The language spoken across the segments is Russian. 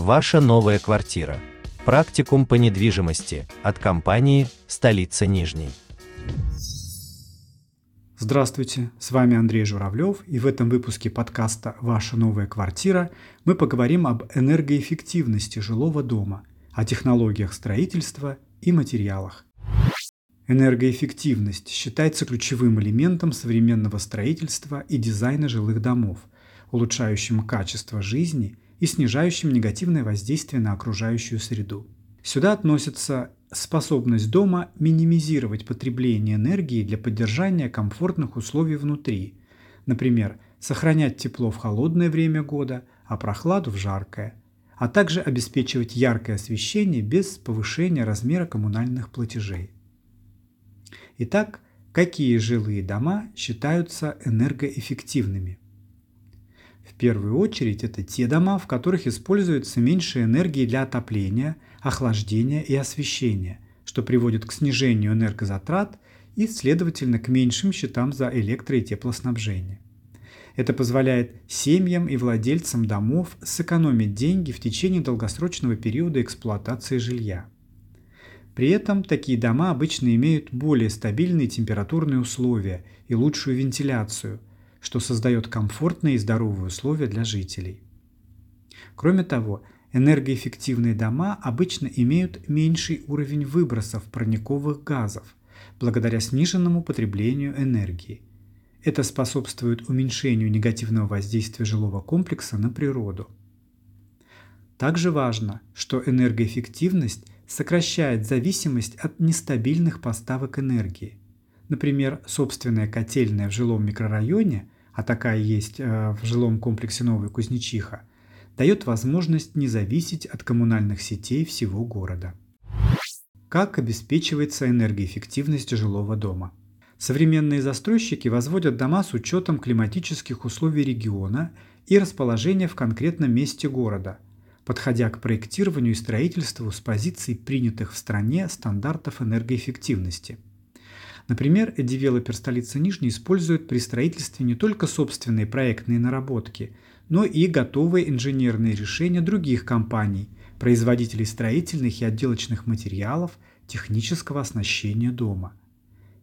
Ваша новая квартира. Практикум по недвижимости от компании «Столица Нижней». Здравствуйте, с вами Андрей Журавлев, и в этом выпуске подкаста «Ваша новая квартира» мы поговорим об энергоэффективности жилого дома, о технологиях строительства и материалах. Энергоэффективность считается ключевым элементом современного строительства и дизайна жилых домов, улучшающим качество жизни и снижающим негативное воздействие на окружающую среду. Сюда относится способность дома минимизировать потребление энергии для поддержания комфортных условий внутри, например, сохранять тепло в холодное время года, а прохладу в жаркое, а также обеспечивать яркое освещение без повышения размера коммунальных платежей. Итак, какие жилые дома считаются энергоэффективными? В первую очередь это те дома, в которых используется меньше энергии для отопления, охлаждения и освещения, что приводит к снижению энергозатрат и, следовательно, к меньшим счетам за электро- и теплоснабжение. Это позволяет семьям и владельцам домов сэкономить деньги в течение долгосрочного периода эксплуатации жилья. При этом такие дома обычно имеют более стабильные температурные условия и лучшую вентиляцию, что создает комфортные и здоровые условия для жителей. Кроме того, энергоэффективные дома обычно имеют меньший уровень выбросов парниковых газов благодаря сниженному потреблению энергии. Это способствует уменьшению негативного воздействия жилого комплекса на природу. Также важно, что энергоэффективность сокращает зависимость от нестабильных поставок энергии. Например, собственная котельная в жилом микрорайоне, а такая есть э, в жилом комплексе Новая Кузнечиха, дает возможность не зависеть от коммунальных сетей всего города. Как обеспечивается энергоэффективность жилого дома? Современные застройщики возводят дома с учетом климатических условий региона и расположения в конкретном месте города – подходя к проектированию и строительству с позиций принятых в стране стандартов энергоэффективности. Например, девелопер столицы Нижней использует при строительстве не только собственные проектные наработки, но и готовые инженерные решения других компаний, производителей строительных и отделочных материалов, технического оснащения дома.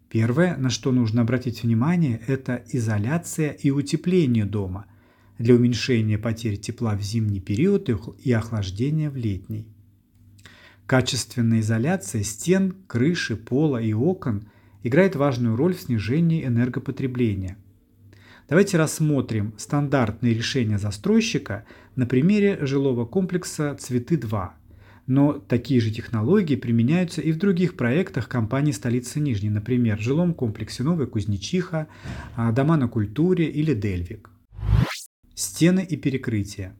Первое, на что нужно обратить внимание, это изоляция и утепление дома – для уменьшения потерь тепла в зимний период и охлаждения в летний. Качественная изоляция стен, крыши, пола и окон играет важную роль в снижении энергопотребления. Давайте рассмотрим стандартные решения застройщика на примере жилого комплекса «Цветы-2». Но такие же технологии применяются и в других проектах компании столицы Нижней, например, в жилом комплексе Новая Кузнечиха, а, Дома на культуре или Дельвик. Стены и перекрытия.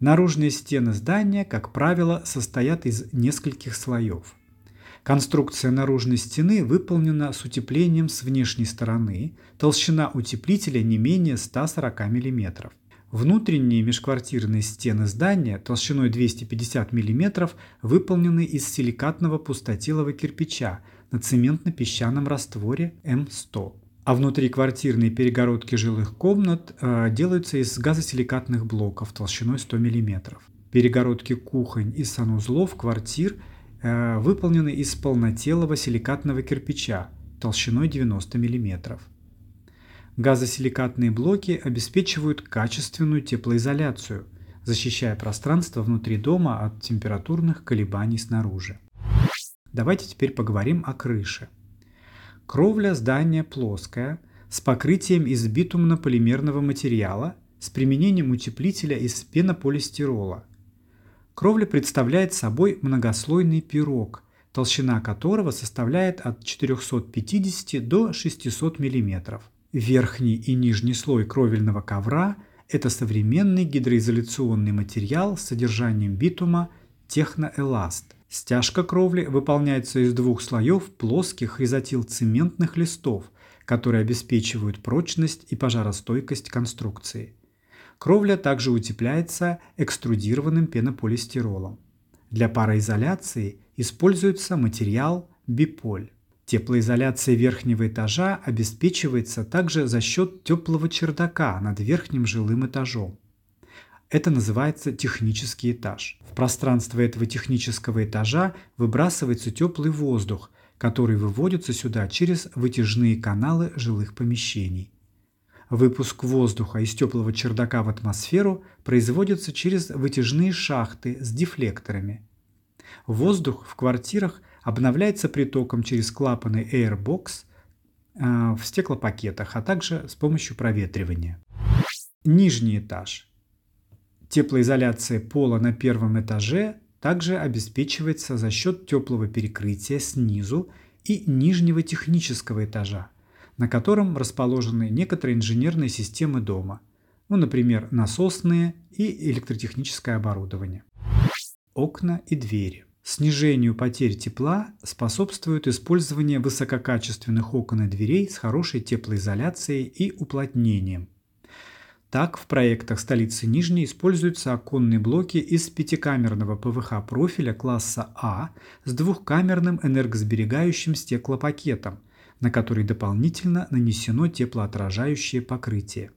Наружные стены здания, как правило, состоят из нескольких слоев. Конструкция наружной стены выполнена с утеплением с внешней стороны, толщина утеплителя не менее 140 мм. Внутренние межквартирные стены здания толщиной 250 мм выполнены из силикатного пустотелого кирпича на цементно-песчаном растворе М100 а внутриквартирные перегородки жилых комнат э, делаются из газосиликатных блоков толщиной 100 мм. Перегородки кухонь и санузлов квартир э, выполнены из полнотелого силикатного кирпича толщиной 90 мм. Газосиликатные блоки обеспечивают качественную теплоизоляцию, защищая пространство внутри дома от температурных колебаний снаружи. Давайте теперь поговорим о крыше. Кровля здания плоская, с покрытием из битумно-полимерного материала, с применением утеплителя из пенополистирола. Кровля представляет собой многослойный пирог, толщина которого составляет от 450 до 600 мм. Верхний и нижний слой кровельного ковра – это современный гидроизоляционный материал с содержанием битума техноэласт. Стяжка кровли выполняется из двух слоев плоских изотилцементных листов, которые обеспечивают прочность и пожаростойкость конструкции. Кровля также утепляется экструдированным пенополистиролом. Для пароизоляции используется материал биполь. Теплоизоляция верхнего этажа обеспечивается также за счет теплого чердака над верхним жилым этажом. Это называется технический этаж. В пространство этого технического этажа выбрасывается теплый воздух, который выводится сюда через вытяжные каналы жилых помещений. Выпуск воздуха из теплого чердака в атмосферу производится через вытяжные шахты с дефлекторами. Воздух в квартирах обновляется притоком через клапаны Airbox э, в стеклопакетах, а также с помощью проветривания. Нижний этаж. Теплоизоляция пола на первом этаже также обеспечивается за счет теплого перекрытия снизу и нижнего технического этажа, на котором расположены некоторые инженерные системы дома, ну, например, насосные и электротехническое оборудование. Окна и двери. Снижению потерь тепла способствует использование высококачественных окон и дверей с хорошей теплоизоляцией и уплотнением – так, в проектах столицы Нижней используются оконные блоки из пятикамерного ПВХ профиля класса А с двухкамерным энергосберегающим стеклопакетом, на который дополнительно нанесено теплоотражающее покрытие.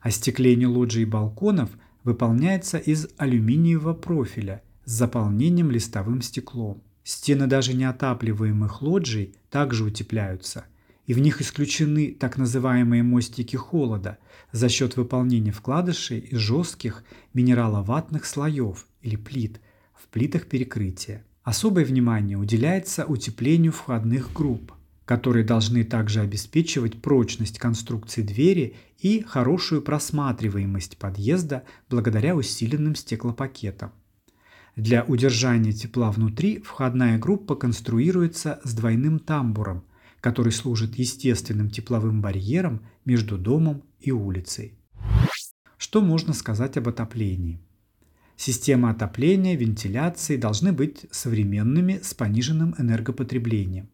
Остекление лоджий и балконов выполняется из алюминиевого профиля с заполнением листовым стеклом. Стены даже неотапливаемых лоджий также утепляются, и в них исключены так называемые мостики холода за счет выполнения вкладышей из жестких минераловатных слоев или плит в плитах перекрытия. Особое внимание уделяется утеплению входных групп, которые должны также обеспечивать прочность конструкции двери и хорошую просматриваемость подъезда благодаря усиленным стеклопакетам. Для удержания тепла внутри входная группа конструируется с двойным тамбуром – который служит естественным тепловым барьером между домом и улицей. Что можно сказать об отоплении? Системы отопления, вентиляции должны быть современными с пониженным энергопотреблением.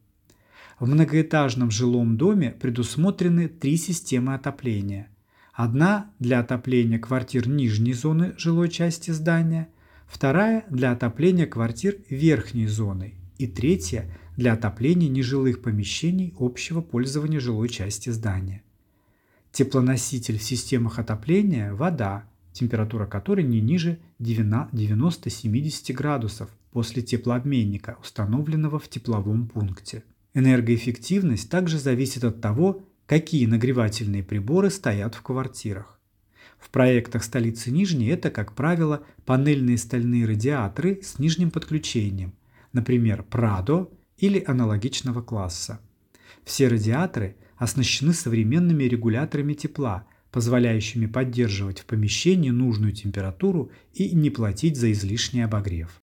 В многоэтажном жилом доме предусмотрены три системы отопления. Одна для отопления квартир нижней зоны жилой части здания, вторая для отопления квартир верхней зоны и третья для отопления нежилых помещений общего пользования жилой части здания. Теплоноситель в системах отопления – вода, температура которой не ниже 90-70 градусов после теплообменника, установленного в тепловом пункте. Энергоэффективность также зависит от того, какие нагревательные приборы стоят в квартирах. В проектах столицы Нижней это, как правило, панельные стальные радиаторы с нижним подключением, например, Pradо или аналогичного класса. Все радиаторы оснащены современными регуляторами тепла, позволяющими поддерживать в помещении нужную температуру и не платить за излишний обогрев.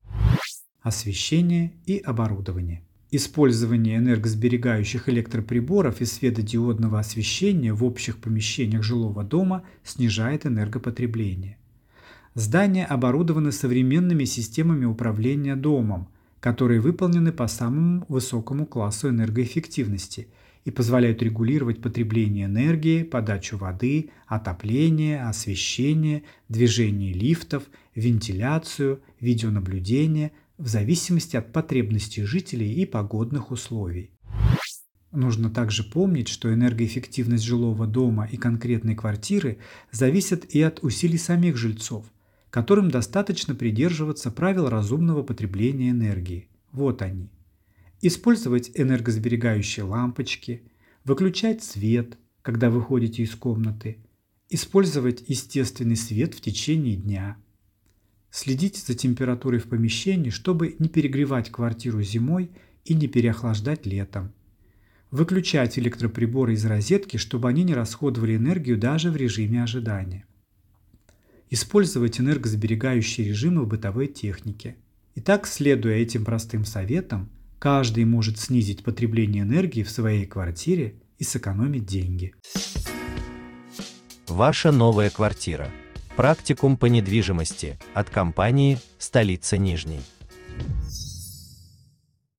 Освещение и оборудование. Использование энергосберегающих электроприборов и светодиодного освещения в общих помещениях жилого дома снижает энергопотребление. Здания оборудованы современными системами управления домом, которые выполнены по самому высокому классу энергоэффективности и позволяют регулировать потребление энергии, подачу воды, отопление, освещение, движение лифтов, вентиляцию, видеонаблюдение в зависимости от потребностей жителей и погодных условий. Нужно также помнить, что энергоэффективность жилого дома и конкретной квартиры зависит и от усилий самих жильцов, которым достаточно придерживаться правил разумного потребления энергии. Вот они. Использовать энергосберегающие лампочки, выключать свет, когда выходите из комнаты, использовать естественный свет в течение дня, следить за температурой в помещении, чтобы не перегревать квартиру зимой и не переохлаждать летом, выключать электроприборы из розетки, чтобы они не расходовали энергию даже в режиме ожидания использовать энергосберегающие режимы в бытовой технике. Итак, следуя этим простым советам, каждый может снизить потребление энергии в своей квартире и сэкономить деньги. Ваша новая квартира. Практикум по недвижимости от компании «Столица Нижней».